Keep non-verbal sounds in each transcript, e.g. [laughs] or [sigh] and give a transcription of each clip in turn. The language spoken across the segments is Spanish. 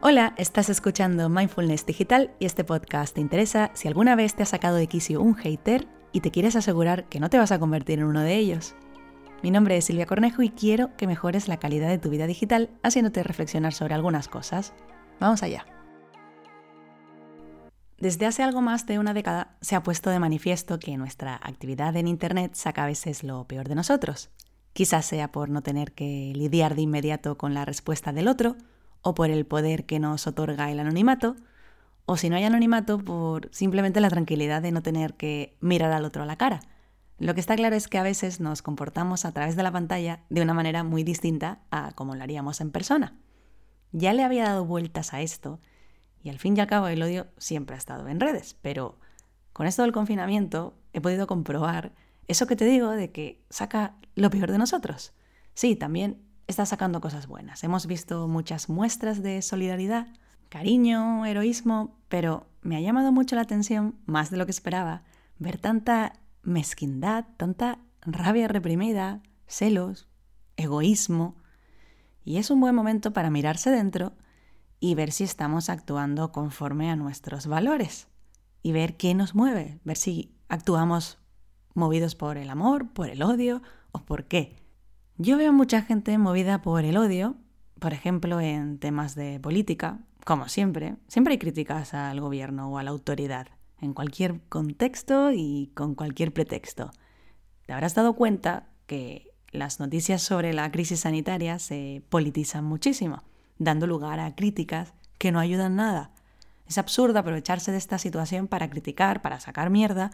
Hola, estás escuchando Mindfulness Digital y este podcast te interesa si alguna vez te has sacado de quicio un hater y te quieres asegurar que no te vas a convertir en uno de ellos. Mi nombre es Silvia Cornejo y quiero que mejores la calidad de tu vida digital haciéndote reflexionar sobre algunas cosas. Vamos allá. Desde hace algo más de una década se ha puesto de manifiesto que nuestra actividad en Internet saca a veces lo peor de nosotros. Quizás sea por no tener que lidiar de inmediato con la respuesta del otro, o por el poder que nos otorga el anonimato, o si no hay anonimato, por simplemente la tranquilidad de no tener que mirar al otro a la cara. Lo que está claro es que a veces nos comportamos a través de la pantalla de una manera muy distinta a como lo haríamos en persona. Ya le había dado vueltas a esto y al fin y al cabo el odio siempre ha estado en redes, pero con esto del confinamiento he podido comprobar eso que te digo de que saca lo peor de nosotros. Sí, también está sacando cosas buenas. Hemos visto muchas muestras de solidaridad, cariño, heroísmo, pero me ha llamado mucho la atención, más de lo que esperaba, ver tanta mezquindad, tanta rabia reprimida, celos, egoísmo. Y es un buen momento para mirarse dentro y ver si estamos actuando conforme a nuestros valores y ver qué nos mueve, ver si actuamos movidos por el amor, por el odio o por qué. Yo veo mucha gente movida por el odio, por ejemplo, en temas de política, como siempre. Siempre hay críticas al gobierno o a la autoridad, en cualquier contexto y con cualquier pretexto. Te habrás dado cuenta que las noticias sobre la crisis sanitaria se politizan muchísimo, dando lugar a críticas que no ayudan nada. Es absurdo aprovecharse de esta situación para criticar, para sacar mierda,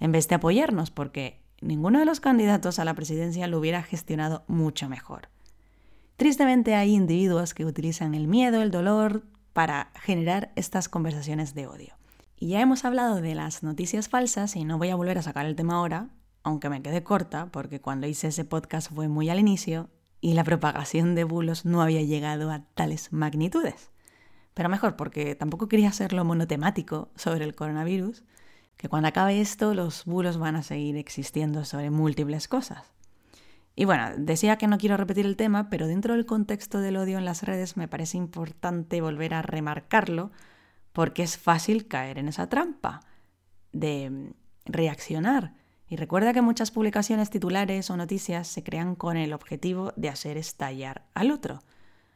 en vez de apoyarnos, porque ninguno de los candidatos a la presidencia lo hubiera gestionado mucho mejor. Tristemente hay individuos que utilizan el miedo, el dolor, para generar estas conversaciones de odio. Y ya hemos hablado de las noticias falsas y no voy a volver a sacar el tema ahora, aunque me quede corta porque cuando hice ese podcast fue muy al inicio y la propagación de bulos no había llegado a tales magnitudes. Pero mejor porque tampoco quería hacerlo monotemático sobre el coronavirus, que cuando acabe esto los bulos van a seguir existiendo sobre múltiples cosas. Y bueno, decía que no quiero repetir el tema, pero dentro del contexto del odio en las redes me parece importante volver a remarcarlo porque es fácil caer en esa trampa de reaccionar. Y recuerda que muchas publicaciones titulares o noticias se crean con el objetivo de hacer estallar al otro.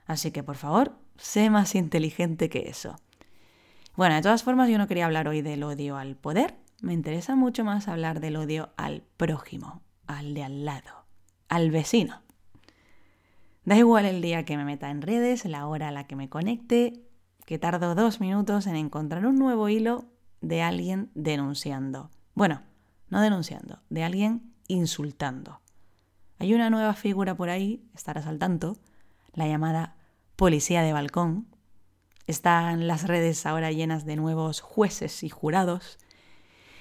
Así que por favor, sé más inteligente que eso. Bueno, de todas formas yo no quería hablar hoy del odio al poder, me interesa mucho más hablar del odio al prójimo, al de al lado, al vecino. Da igual el día que me meta en redes, la hora a la que me conecte, que tardo dos minutos en encontrar un nuevo hilo de alguien denunciando. Bueno, no denunciando, de alguien insultando. Hay una nueva figura por ahí, estarás al tanto, la llamada policía de balcón, están las redes ahora llenas de nuevos jueces y jurados.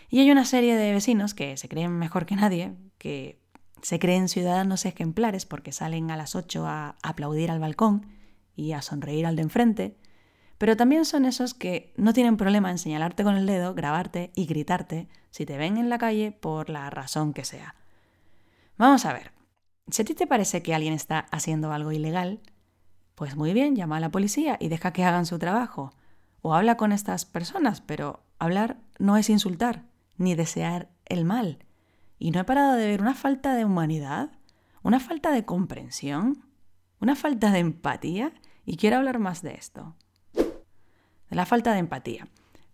Y hay una serie de vecinos que se creen mejor que nadie, que se creen ciudadanos ejemplares porque salen a las 8 a aplaudir al balcón y a sonreír al de enfrente, pero también son esos que no tienen problema en señalarte con el dedo, grabarte y gritarte si te ven en la calle por la razón que sea. Vamos a ver, si a ti te parece que alguien está haciendo algo ilegal, pues muy bien, llama a la policía y deja que hagan su trabajo. O habla con estas personas, pero hablar no es insultar, ni desear el mal. Y no he parado de ver una falta de humanidad, una falta de comprensión, una falta de empatía, y quiero hablar más de esto. De la falta de empatía.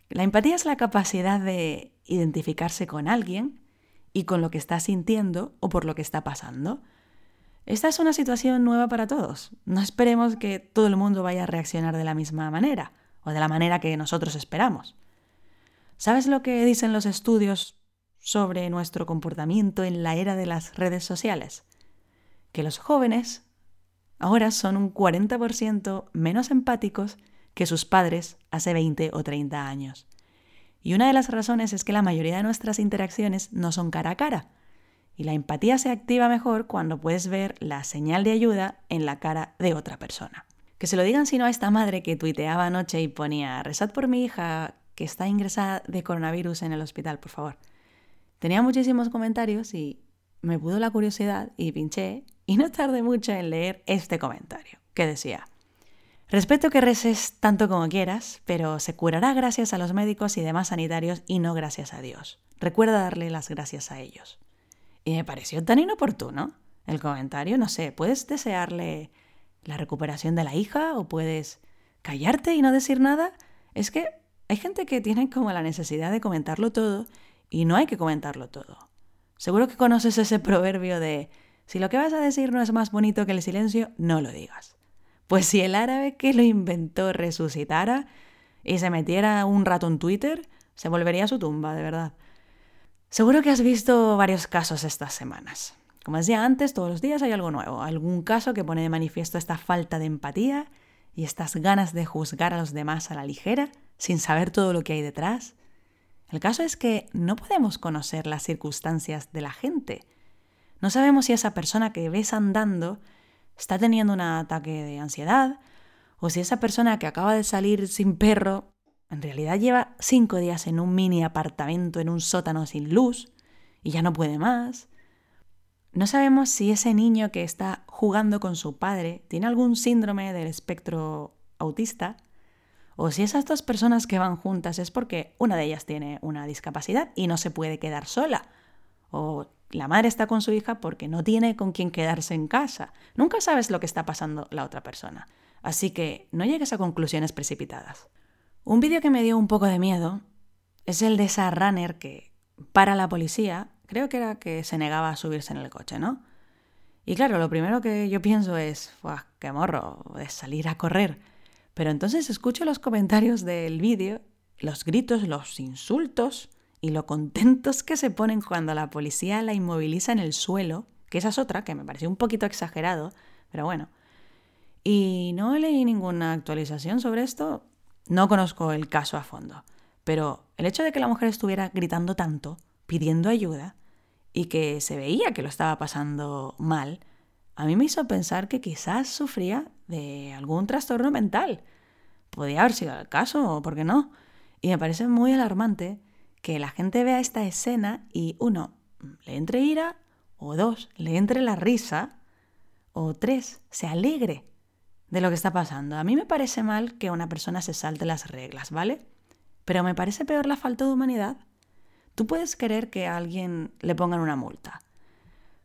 La empatía es la capacidad de identificarse con alguien y con lo que está sintiendo o por lo que está pasando. Esta es una situación nueva para todos. No esperemos que todo el mundo vaya a reaccionar de la misma manera o de la manera que nosotros esperamos. ¿Sabes lo que dicen los estudios sobre nuestro comportamiento en la era de las redes sociales? Que los jóvenes ahora son un 40% menos empáticos que sus padres hace 20 o 30 años. Y una de las razones es que la mayoría de nuestras interacciones no son cara a cara, y la empatía se activa mejor cuando puedes ver la señal de ayuda en la cara de otra persona. Que se lo digan sino a esta madre que tuiteaba anoche y ponía, rezad por mi hija que está ingresada de coronavirus en el hospital, por favor. Tenía muchísimos comentarios y me pudo la curiosidad y pinché y no tardé mucho en leer este comentario, que decía, Respeto que reces tanto como quieras, pero se curará gracias a los médicos y demás sanitarios y no gracias a Dios. Recuerda darle las gracias a ellos. Y me pareció tan inoportuno el comentario, no sé, puedes desearle la recuperación de la hija o puedes callarte y no decir nada. Es que hay gente que tiene como la necesidad de comentarlo todo y no hay que comentarlo todo. Seguro que conoces ese proverbio de si lo que vas a decir no es más bonito que el silencio, no lo digas. Pues si el árabe que lo inventó resucitara y se metiera un rato en Twitter, se volvería a su tumba, de verdad. Seguro que has visto varios casos estas semanas. Como decía antes, todos los días hay algo nuevo, algún caso que pone de manifiesto esta falta de empatía y estas ganas de juzgar a los demás a la ligera, sin saber todo lo que hay detrás. El caso es que no podemos conocer las circunstancias de la gente. No sabemos si esa persona que ves andando está teniendo un ataque de ansiedad, o si esa persona que acaba de salir sin perro en realidad lleva cinco días en un mini apartamento en un sótano sin luz y ya no puede más. No sabemos si ese niño que está jugando con su padre tiene algún síndrome del espectro autista o si esas dos personas que van juntas es porque una de ellas tiene una discapacidad y no se puede quedar sola o la madre está con su hija porque no tiene con quién quedarse en casa. Nunca sabes lo que está pasando la otra persona. Así que no llegues a conclusiones precipitadas. Un vídeo que me dio un poco de miedo es el de esa runner que para la policía, creo que era que se negaba a subirse en el coche, ¿no? Y claro, lo primero que yo pienso es, qué morro, de salir a correr. Pero entonces escucho los comentarios del vídeo, los gritos, los insultos, y lo contentos que se ponen cuando la policía la inmoviliza en el suelo, que esa es otra que me pareció un poquito exagerado, pero bueno. Y no leí ninguna actualización sobre esto, no conozco el caso a fondo, pero el hecho de que la mujer estuviera gritando tanto, pidiendo ayuda, y que se veía que lo estaba pasando mal, a mí me hizo pensar que quizás sufría de algún trastorno mental. Podía haber sido el caso, o por qué no. Y me parece muy alarmante que la gente vea esta escena y uno, le entre ira, o dos, le entre la risa, o tres, se alegre de lo que está pasando. A mí me parece mal que una persona se salte las reglas, ¿vale? Pero me parece peor la falta de humanidad. Tú puedes querer que a alguien le pongan una multa,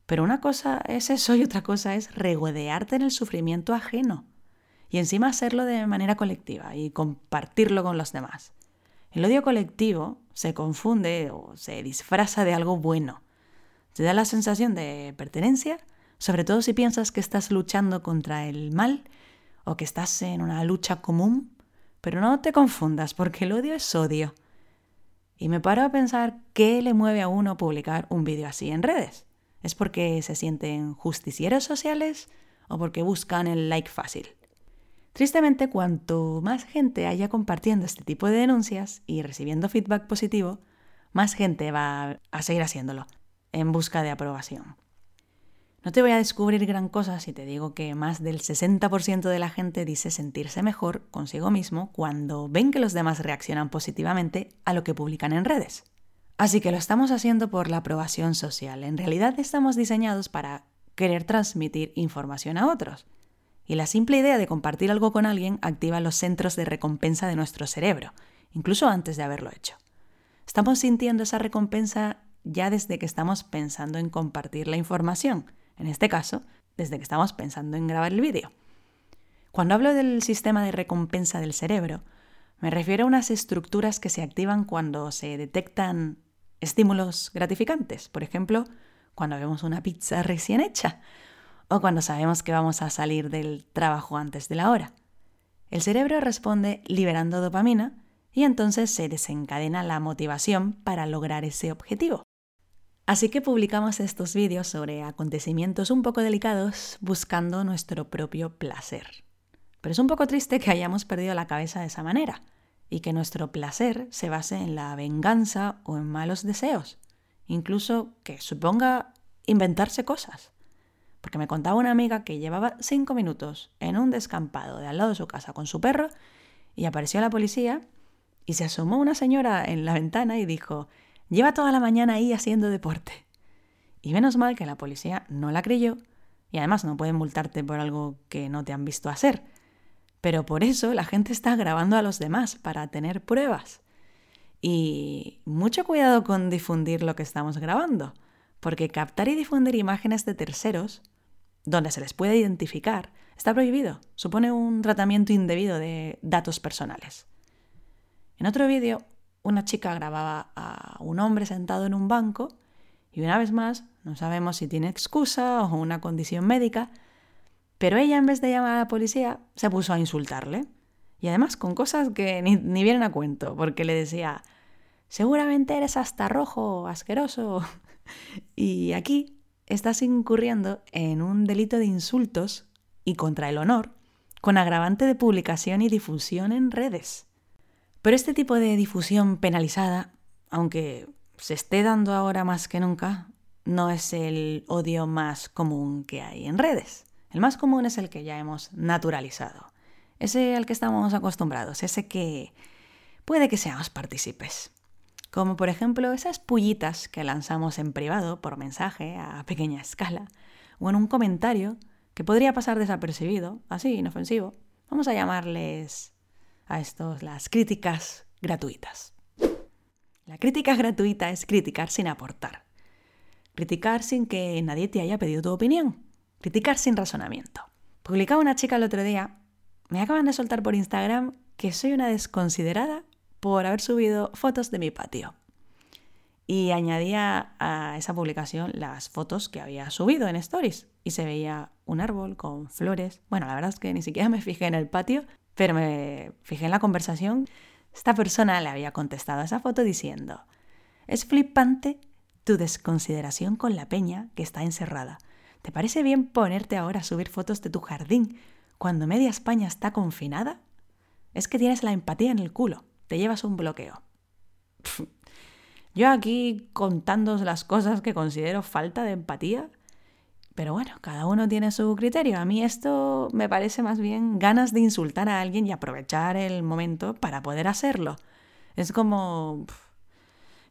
pero una cosa es eso y otra cosa es regodearte en el sufrimiento ajeno y encima hacerlo de manera colectiva y compartirlo con los demás. El odio colectivo se confunde o se disfraza de algo bueno. Te da la sensación de pertenencia, sobre todo si piensas que estás luchando contra el mal o que estás en una lucha común, pero no te confundas porque el odio es odio. Y me paro a pensar qué le mueve a uno publicar un vídeo así en redes. ¿Es porque se sienten justicieros sociales o porque buscan el like fácil? Tristemente, cuanto más gente haya compartiendo este tipo de denuncias y recibiendo feedback positivo, más gente va a seguir haciéndolo en busca de aprobación. No te voy a descubrir gran cosa si te digo que más del 60% de la gente dice sentirse mejor consigo mismo cuando ven que los demás reaccionan positivamente a lo que publican en redes. Así que lo estamos haciendo por la aprobación social. En realidad estamos diseñados para querer transmitir información a otros. Y la simple idea de compartir algo con alguien activa los centros de recompensa de nuestro cerebro, incluso antes de haberlo hecho. Estamos sintiendo esa recompensa ya desde que estamos pensando en compartir la información, en este caso, desde que estamos pensando en grabar el vídeo. Cuando hablo del sistema de recompensa del cerebro, me refiero a unas estructuras que se activan cuando se detectan estímulos gratificantes, por ejemplo, cuando vemos una pizza recién hecha o cuando sabemos que vamos a salir del trabajo antes de la hora. El cerebro responde liberando dopamina y entonces se desencadena la motivación para lograr ese objetivo. Así que publicamos estos vídeos sobre acontecimientos un poco delicados buscando nuestro propio placer. Pero es un poco triste que hayamos perdido la cabeza de esa manera y que nuestro placer se base en la venganza o en malos deseos, incluso que suponga inventarse cosas. Porque me contaba una amiga que llevaba cinco minutos en un descampado de al lado de su casa con su perro y apareció la policía y se asomó una señora en la ventana y dijo, lleva toda la mañana ahí haciendo deporte. Y menos mal que la policía no la creyó y además no pueden multarte por algo que no te han visto hacer. Pero por eso la gente está grabando a los demás, para tener pruebas. Y mucho cuidado con difundir lo que estamos grabando, porque captar y difundir imágenes de terceros, donde se les puede identificar, está prohibido. Supone un tratamiento indebido de datos personales. En otro vídeo, una chica grababa a un hombre sentado en un banco y una vez más, no sabemos si tiene excusa o una condición médica, pero ella en vez de llamar a la policía se puso a insultarle. Y además con cosas que ni, vienen a cuento, porque le decía, seguramente eres hasta rojo, asqueroso. [laughs] y aquí estás incurriendo en un delito de insultos y contra el honor, con agravante de publicación y difusión en redes. Pero este tipo de difusión penalizada, aunque se esté dando ahora más que nunca, no es el odio más común que hay en redes. El más común es el que ya hemos naturalizado, ese al que estamos acostumbrados, ese que puede que seamos partícipes. Como por ejemplo esas pullitas que lanzamos en privado por mensaje a pequeña escala, o en un comentario que podría pasar desapercibido, así, inofensivo. Vamos a llamarles a estos las críticas gratuitas. La crítica gratuita es criticar sin aportar. Criticar sin que nadie te haya pedido tu opinión. Criticar sin razonamiento. Publicaba una chica el otro día, me acaban de soltar por Instagram que soy una desconsiderada por haber subido fotos de mi patio. Y añadía a esa publicación las fotos que había subido en Stories. Y se veía un árbol con flores. Bueno, la verdad es que ni siquiera me fijé en el patio, pero me fijé en la conversación. Esta persona le había contestado a esa foto diciendo, es flipante tu desconsideración con la peña que está encerrada. ¿Te parece bien ponerte ahora a subir fotos de tu jardín cuando media España está confinada? Es que tienes la empatía en el culo, te llevas un bloqueo. [laughs] Yo aquí contando las cosas que considero falta de empatía pero bueno, cada uno tiene su criterio. A mí esto me parece más bien ganas de insultar a alguien y aprovechar el momento para poder hacerlo. Es como,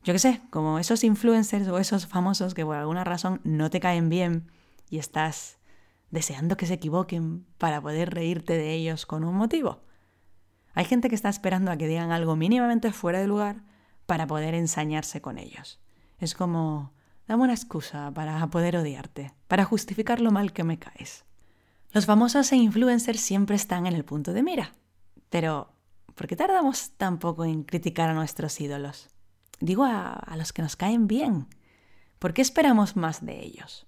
yo qué sé, como esos influencers o esos famosos que por alguna razón no te caen bien y estás deseando que se equivoquen para poder reírte de ellos con un motivo. Hay gente que está esperando a que digan algo mínimamente fuera de lugar para poder ensañarse con ellos. Es como, Dame una excusa para poder odiarte, para justificar lo mal que me caes. Los famosos e influencers siempre están en el punto de mira. Pero, ¿por qué tardamos tan poco en criticar a nuestros ídolos? Digo a, los que nos caen bien. ¿Por qué esperamos más de ellos?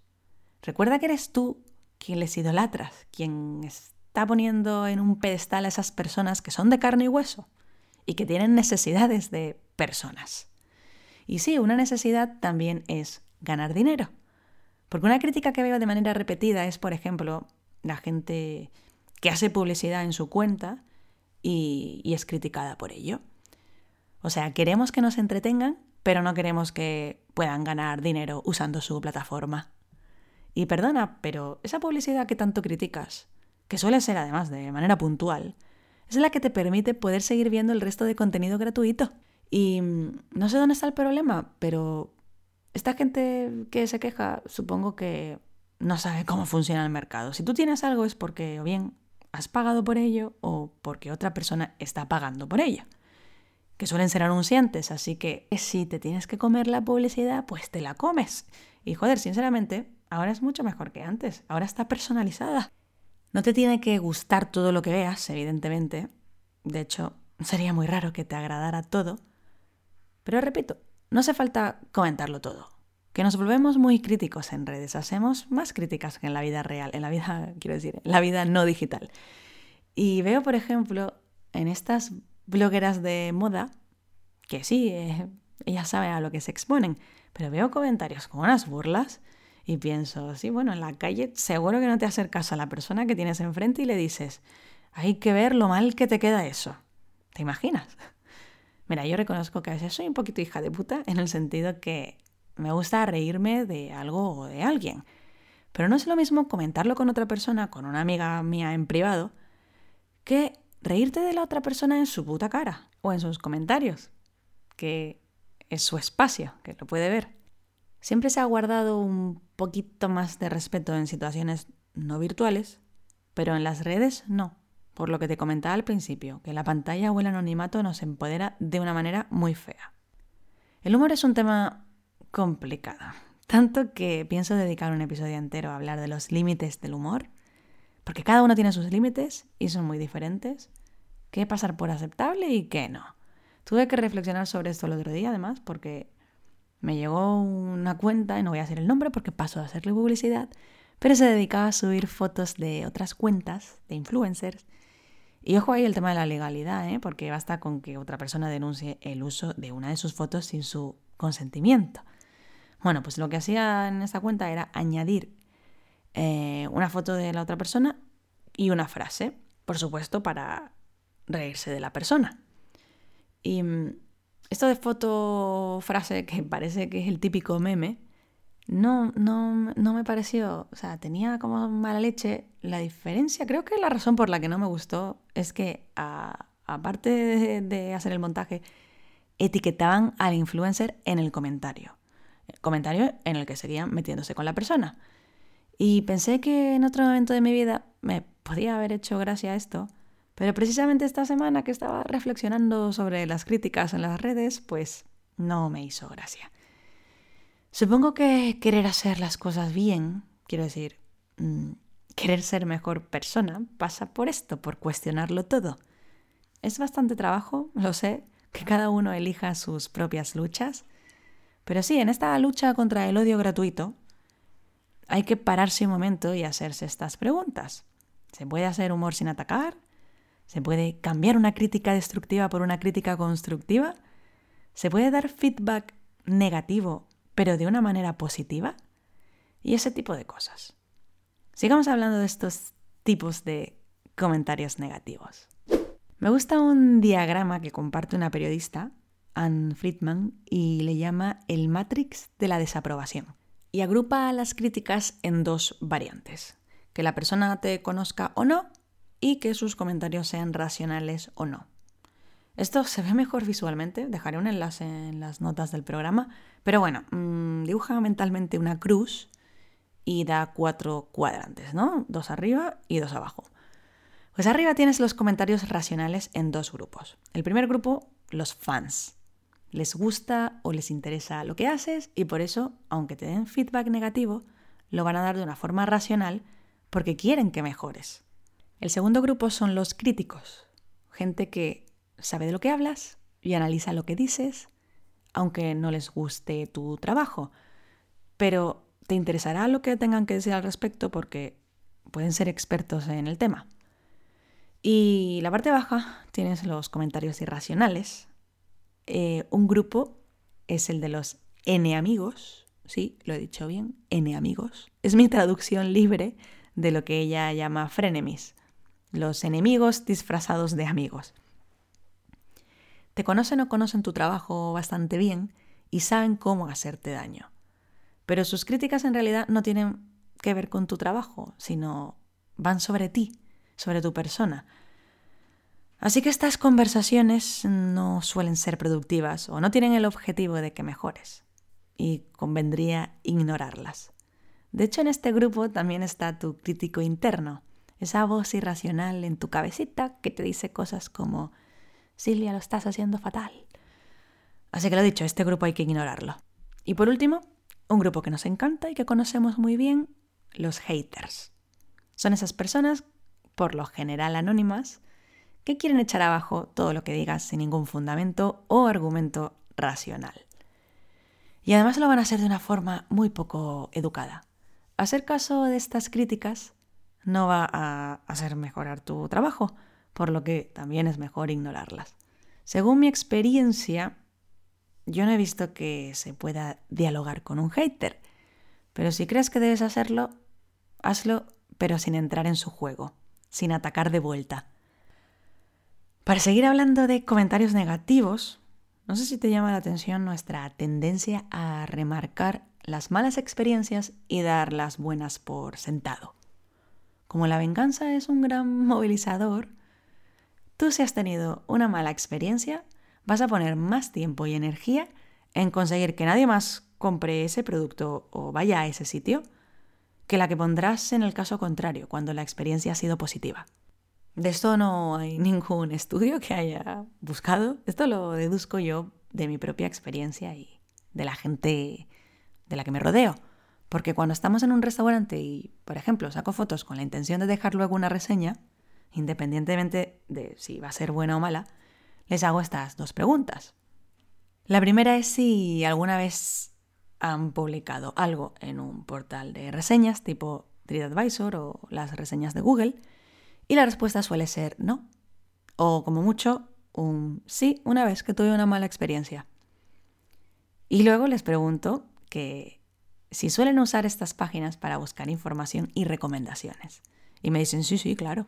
Recuerda que eres tú quien les idolatras, quien está poniendo en un pedestal a esas personas que son de carne y hueso y que tienen necesidades de personas. Y sí, una necesidad también es ganar dinero. Porque una crítica que veo de manera repetida es, por ejemplo, la gente que hace publicidad en su cuenta y, es criticada por ello. O sea, queremos que nos entretengan, pero no queremos que puedan ganar dinero usando su plataforma. Y perdona, pero esa publicidad que tanto criticas, que suele ser además de manera puntual, es la que te permite poder seguir viendo el resto de contenido gratuito. Y mm, no sé dónde está el problema, pero esta gente que se queja, supongo que no sabe cómo funciona el mercado. Si tú tienes algo es porque o bien has pagado por ello o porque otra persona está pagando por ello. Que suelen ser anunciantes, así que si te tienes que comer la publicidad, pues te la comes. Y joder, sinceramente, ahora es mucho mejor que antes. Ahora está personalizada. No te tiene que gustar todo lo que veas, evidentemente. De hecho, sería muy raro que te agradara todo. Pero repito, no hace falta comentarlo todo. Que nos volvemos muy críticos en redes, hacemos más críticas que en la vida real, en la vida, [laughs] quiero decir, en la vida no digital. Y veo, por ejemplo, en estas blogueras de moda, que sí, eh, ellas saben a lo que se exponen, pero veo comentarios con unas burlas y pienso, sí, bueno, en la calle seguro que no te acercas a la persona que tienes enfrente y le dices, hay que ver lo mal que te queda eso. ¿Te imaginas? Mira, yo reconozco que a veces soy un poquito hija de puta en el sentido que me gusta reírme de algo o de alguien. Pero no es lo mismo comentarlo con otra persona, con una amiga mía en privado, que reírte de la otra persona en su puta cara o en sus comentarios, que es su espacio, que lo puede ver. Siempre se ha guardado un poquito más de respeto en situaciones no virtuales, pero en las redes no. Por lo que te comentaba al principio, que la pantalla o el anonimato nos empodera de una manera muy fea. El humor es un tema complicado, tanto que pienso dedicar un episodio entero a hablar de los límites del humor, porque cada uno tiene sus límites y son muy diferentes, qué pasar por aceptable y qué no. Tuve que reflexionar sobre esto el otro día, además, porque me llegó una cuenta, y no voy a hacer el nombre porque paso a hacerle publicidad, pero se dedicaba a subir fotos de otras cuentas, de influencers, y ojo ahí el tema de la legalidad, ¿eh? porque basta con que otra persona denuncie el uso de una de sus fotos sin su consentimiento. Bueno, pues lo que hacía en esta cuenta era añadir eh, una foto de la otra persona y una frase, por supuesto, para reírse de la persona. Y mm, esto de foto frase, que parece que es el típico meme, no, no, no me pareció, o sea, tenía como mala leche. La diferencia, creo que la razón por la que no me gustó es que, aparte de, hacer el montaje, etiquetaban al influencer en el comentario. comentario en el que seguían metiéndose con la persona. Y pensé que en otro momento de mi vida me podía haber hecho gracia esto, pero precisamente esta semana que estaba reflexionando sobre las críticas en las redes, pues no me hizo gracia. Supongo que querer hacer las cosas bien, quiero decir, mm, querer ser mejor persona, pasa por esto, por cuestionarlo todo. Es bastante trabajo, lo sé, que cada uno elija sus propias luchas, pero sí, en esta lucha contra el odio gratuito, hay que pararse un momento y hacerse estas preguntas. ¿Se puede hacer humor sin atacar? ¿Se puede cambiar una crítica destructiva por una crítica constructiva? ¿Se puede dar feedback negativo pero de una manera positiva y ese tipo de cosas. Sigamos hablando de estos tipos de comentarios negativos. Me gusta un diagrama que comparte una periodista, Anne Friedman, y le llama el Matrix de la desaprobación. Y agrupa las críticas en dos variantes, que la persona te conozca o no y que sus comentarios sean racionales o no. Esto se ve mejor visualmente, dejaré un enlace en las notas del programa, pero bueno, mm, dibuja mentalmente una cruz y da cuatro cuadrantes, ¿no? Dos arriba y dos abajo. Pues arriba tienes los comentarios racionales en dos grupos. El primer grupo, los fans. Les gusta o les interesa lo que haces y por eso, aunque te den feedback negativo, lo van a dar de una forma racional porque quieren que mejores. El segundo grupo son los críticos, gente que sabe de lo que hablas y analiza lo que dices, aunque no les guste tu trabajo. Pero te interesará lo que tengan que decir al respecto porque pueden ser expertos en el tema. Y la parte baja tienes los comentarios irracionales. Eh, un grupo es el de los N amigos, sí, lo he dicho bien, N amigos. Es mi traducción libre de lo que ella llama frenemies, los enemigos disfrazados de amigos. Te conocen o conocen tu trabajo bastante bien y saben cómo hacerte daño. Pero sus críticas en realidad no tienen que ver con tu trabajo, sino van sobre ti, sobre tu persona. Así que estas conversaciones no suelen ser productivas o no tienen el objetivo de que mejores. Y convendría ignorarlas. De hecho, en este grupo también está tu crítico interno, esa voz irracional en tu cabecita que te dice cosas como Silvia, lo estás haciendo fatal. Así que lo dicho, este grupo hay que ignorarlo. Y por último, un grupo que nos encanta y que conocemos muy bien, los haters. Son esas personas, por lo general anónimas, que quieren echar abajo todo lo que digas sin ningún fundamento o argumento racional. Y además lo van a hacer de una forma muy poco educada. Hacer caso de estas críticas no va a hacer mejorar tu trabajo, por lo que también es mejor ignorarlas. Según mi experiencia, yo no he visto que se pueda dialogar con un hater, pero si crees que debes hacerlo, hazlo, pero sin entrar en su juego, sin atacar de vuelta. Para seguir hablando de comentarios negativos, no sé si te llama la atención nuestra tendencia a remarcar las malas experiencias y dar las buenas por sentado. Como la venganza es un gran movilizador, Tú si has tenido una mala experiencia, vas a poner más tiempo y energía en conseguir que nadie más compre ese producto o vaya a ese sitio que la que pondrás en el caso contrario, cuando la experiencia ha sido positiva. De esto no hay [laughs] ningún estudio que haya buscado. Esto lo deduzco yo de mi propia experiencia y de la gente de la que me rodeo. Porque cuando estamos en un restaurante y, por ejemplo, saco fotos con la intención de dejar luego una reseña, independientemente de si va a ser buena o mala, les hago estas dos preguntas. La primera es si alguna vez han publicado algo en un portal de reseñas tipo TripAdvisor o las reseñas de Google y la respuesta suele ser no. O como mucho, un sí una vez que tuve una mala experiencia. Y luego les pregunto que si suelen usar estas páginas para buscar información y recomendaciones. Y me dicen, sí, sí, claro.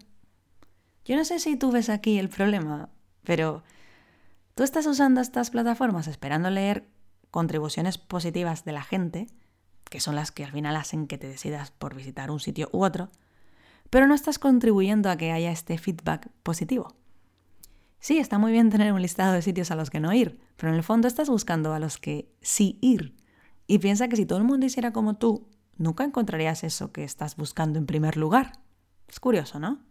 Yo no sé si tú ves aquí el problema, pero tú estás usando estas plataformas esperando leer contribuciones positivas de la gente, que son las que al final hacen que te decidas por visitar un sitio u otro, pero no estás contribuyendo a que haya este feedback positivo. Sí, está muy bien tener un listado de sitios a los que no ir, pero en el fondo estás buscando a los que sí ir. Y piensa que si todo el mundo hiciera como tú, nunca encontrarías eso que estás buscando en primer lugar. Es curioso, ¿no?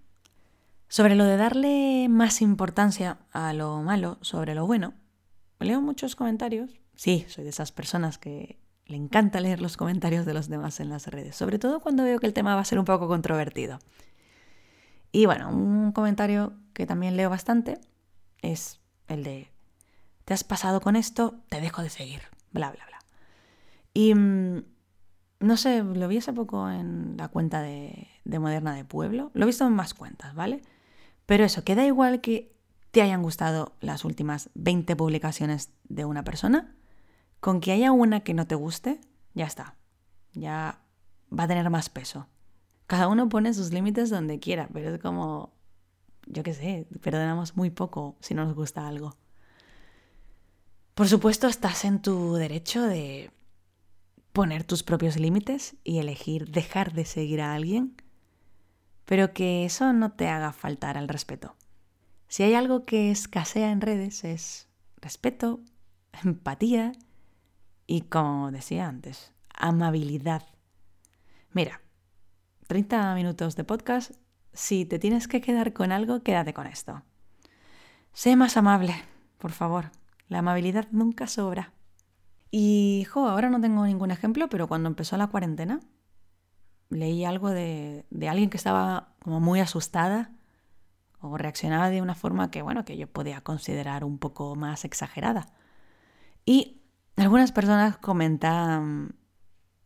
Sobre lo de darle más importancia a lo malo sobre lo bueno, leo muchos comentarios. Sí, soy de esas personas que le encanta leer los comentarios de los demás en las redes, sobre todo cuando veo que el tema va a ser un poco controvertido. Y bueno, un comentario que también leo bastante es el de, te has pasado con esto, te dejo de seguir, bla, bla, bla. Y mm, no sé, lo vi hace poco en la cuenta de, de Moderna de Pueblo, lo he visto en más cuentas, ¿vale? Pero eso, queda igual que te hayan gustado las últimas 20 publicaciones de una persona, con que haya una que no te guste, ya está. Ya va a tener más peso. Cada uno pone sus límites donde quiera, pero es como, yo qué sé, perdonamos muy poco si no nos gusta algo. Por supuesto, estás en tu derecho de poner tus propios límites y elegir dejar de seguir a alguien, pero que eso no te haga faltar al respeto. Si hay algo que escasea en redes es respeto, empatía y como decía antes, amabilidad. Mira, 30 minutos de podcast, si te tienes que quedar con algo, quédate con esto. Sé más amable, por favor. La amabilidad nunca sobra. Y, jo, ahora no tengo ningún ejemplo, pero cuando empezó la cuarentena, leí algo de, alguien que estaba como muy asustada o reaccionaba de una forma que, bueno, que yo podía considerar un poco más exagerada. Y algunas personas comentan,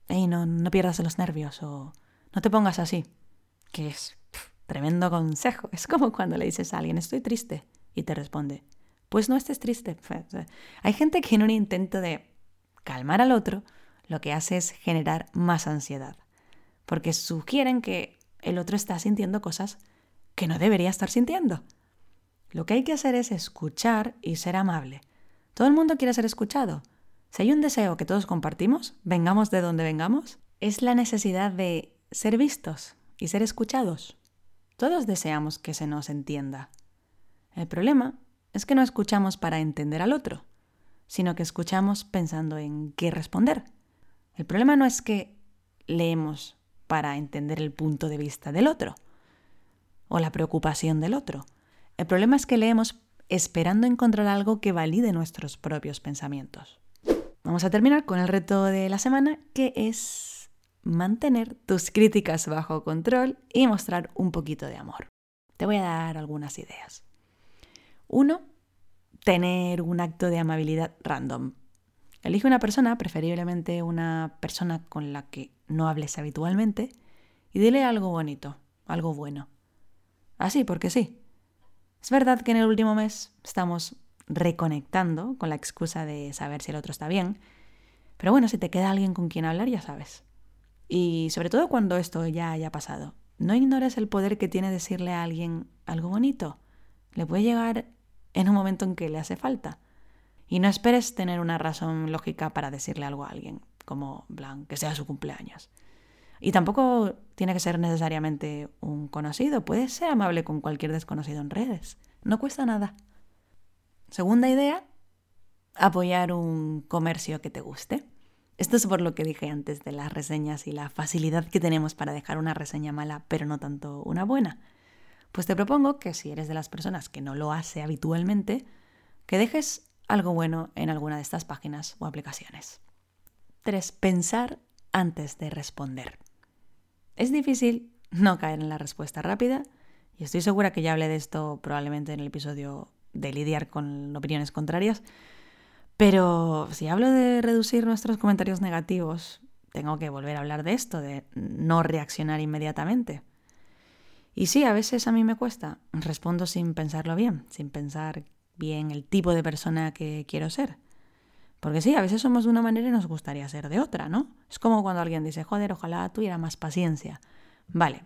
hey, no, no pierdas los nervios o no te pongas así, que es tremendo consejo. Es como cuando le dices a alguien, estoy triste, y te responde, pues no estés triste. [laughs] Hay gente que en un intento de calmar al otro, lo que hace es generar más ansiedad, porque sugieren que el otro está sintiendo cosas que no debería estar sintiendo. Lo que hay que hacer es escuchar y ser amable. Todo el mundo quiere ser escuchado, si hay un deseo que todos compartimos, vengamos de donde vengamos, es la necesidad de ser vistos y ser escuchados. Todos deseamos que se nos entienda. El problema es que no escuchamos para entender al otro, sino que escuchamos pensando en qué responder. El problema no es que leemos para entender el punto de vista del otro o la preocupación del otro. El problema es que leemos esperando encontrar algo que valide nuestros propios pensamientos. Vamos a terminar con el reto de la semana, que es mantener tus críticas bajo control y mostrar un poquito de amor. Te voy a dar algunas ideas. Uno, tener un acto de amabilidad random. Elige una persona, preferiblemente una persona con la que no hables habitualmente, y dile algo bonito, algo bueno. Así, porque sí. Es verdad que en el último mes estamos reconectando con la excusa de saber si el otro está bien. Pero bueno, si te queda alguien con quien hablar, ya sabes. Y sobre todo cuando esto ya haya pasado, no ignores el poder que tiene decirle a alguien algo bonito. Le puede llegar en un momento en que le hace falta. Y no esperes tener una razón lógica para decirle algo a alguien, como blan, que sea su cumpleaños. Y tampoco tiene que ser necesariamente un conocido, puedes ser amable con cualquier desconocido en redes. No cuesta nada. Segunda idea, apoyar un comercio que te guste. Esto es por lo que dije antes de las reseñas y la facilidad que tenemos para dejar una reseña mala, pero no tanto una buena. Pues te propongo que si eres de las personas que no lo hace habitualmente, que dejes algo bueno en alguna de estas páginas o aplicaciones. 3. Pensar antes de responder. Es difícil no caer en la respuesta rápida y estoy segura que ya hablé de esto probablemente en el episodio de lidiar con opiniones contrarias, pero si hablo de reducir nuestros comentarios negativos, tengo que volver a hablar de esto, de no reaccionar inmediatamente. Y sí, a veces a mí me cuesta. Respondo sin pensarlo bien, sin pensar bien el tipo de persona que quiero ser. Porque sí, a veces somos de una manera y nos gustaría ser de otra, ¿no? Es como cuando alguien dice, joder, ojalá tuviera más paciencia. Vale,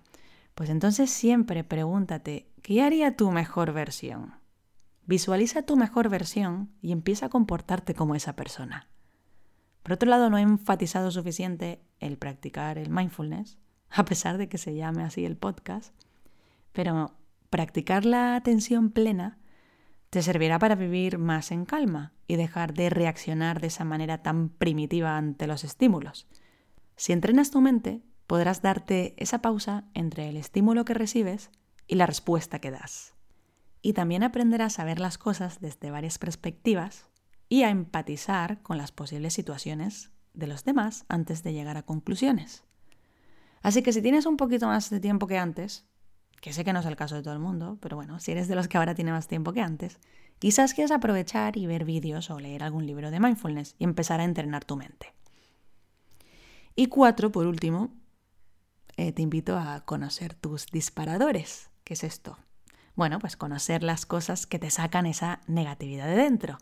pues entonces siempre pregúntate, ¿qué haría tu mejor versión? Visualiza tu mejor versión y empieza a comportarte como esa persona. Por otro lado, no he enfatizado suficiente el practicar el mindfulness, [laughs] a pesar de que se llame así el podcast, pero practicar la atención plena te servirá para vivir más en calma y dejar de reaccionar de esa manera tan primitiva ante los estímulos. Si entrenas tu mente, podrás darte esa pausa entre el estímulo que recibes y la respuesta que das. Y también aprenderás a ver las cosas desde varias perspectivas y a empatizar con las posibles situaciones de los demás antes de llegar a conclusiones. Así que si tienes un poquito más de tiempo que antes, que sé que no es el caso de todo el mundo, pero bueno, si eres de los que ahora tiene más tiempo que antes, quizás quieras aprovechar y ver vídeos o leer algún libro de mindfulness y empezar a entrenar tu mente. Y cuatro, por último, eh, te invito a conocer tus disparadores. ¿Qué es esto? Bueno, pues conocer las cosas que te sacan esa negatividad de dentro.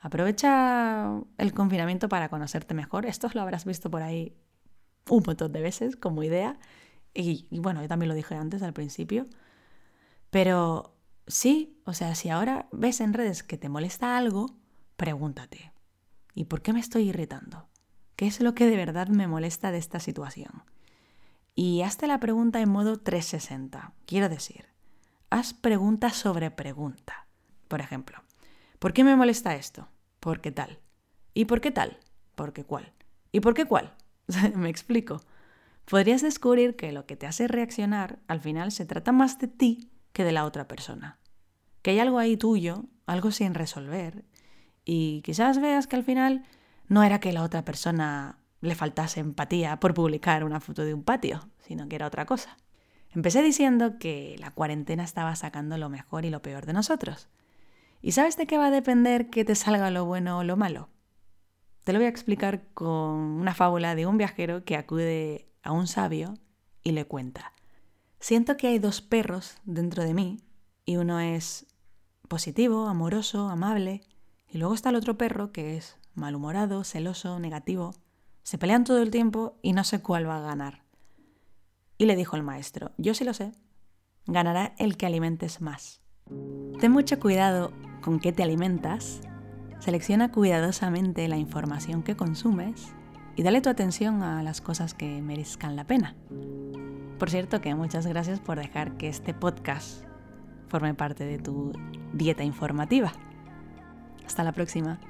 Aprovecha el confinamiento para conocerte mejor. Esto lo habrás visto por ahí un montón de veces como idea y, bueno, yo también lo dije antes al principio. Pero sí, o sea, si ahora ves en redes que te molesta algo, pregúntate, ¿y por qué me estoy irritando? ¿Qué es lo que de verdad me molesta de esta situación? Y hazte la pregunta en modo 360. Quiero decir, haz pregunta sobre pregunta. Por ejemplo, ¿por qué me molesta esto? ¿Por qué tal? ¿Y por qué tal? ¿Por qué cuál? ¿Y por qué cuál? [laughs] me explico podrías descubrir que lo que te hace reaccionar al final se trata más de ti que de la otra persona. Que hay algo ahí tuyo, algo sin resolver, y quizás veas que al final no era que la otra persona le faltase empatía por publicar una foto de un patio, sino que era otra cosa. Empecé diciendo que la cuarentena estaba sacando lo mejor y lo peor de nosotros. ¿Y sabes de qué va a depender que te salga lo bueno o lo malo? Te lo voy a explicar con una fábula de un viajero que acude a un sabio y le cuenta, siento que hay dos perros dentro de mí y uno es positivo, amoroso, amable, y luego está el otro perro que es malhumorado, celoso, negativo. Se pelean todo el tiempo y no sé cuál va a ganar. Y le dijo el maestro, yo sí lo sé, ganará el que alimentes más. Ten mucho cuidado con qué te alimentas, selecciona cuidadosamente la información que consumes y dale tu atención a las cosas que merezcan la pena. Por cierto, que muchas gracias por dejar que este podcast forme parte de tu dieta informativa. Hasta la próxima.